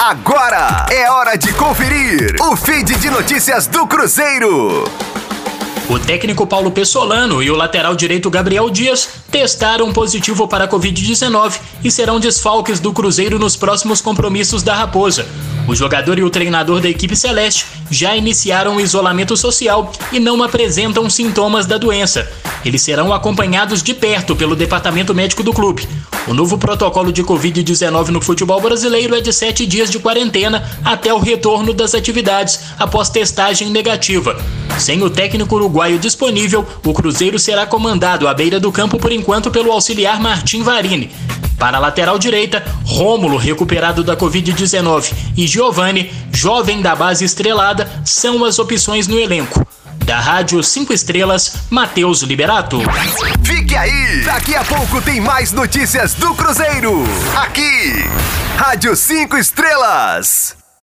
Agora é hora de conferir o feed de notícias do Cruzeiro. O técnico Paulo Pessolano e o lateral direito Gabriel Dias testaram positivo para a Covid-19 e serão desfalques do Cruzeiro nos próximos compromissos da Raposa. O jogador e o treinador da equipe celeste já iniciaram o isolamento social e não apresentam sintomas da doença. Eles serão acompanhados de perto pelo departamento médico do clube. O novo protocolo de Covid-19 no futebol brasileiro é de sete dias de quarentena até o retorno das atividades após testagem negativa. Sem o técnico uruguaio disponível, o Cruzeiro será comandado à beira do campo por enquanto pelo auxiliar Martim Varini. Para a lateral direita, Rômulo, recuperado da Covid-19, e Giovani, jovem da base estrelada, são as opções no elenco. Da Rádio 5 Estrelas, Matheus Liberato. Fique aí! Daqui a pouco tem mais notícias do Cruzeiro. Aqui, Rádio 5 Estrelas.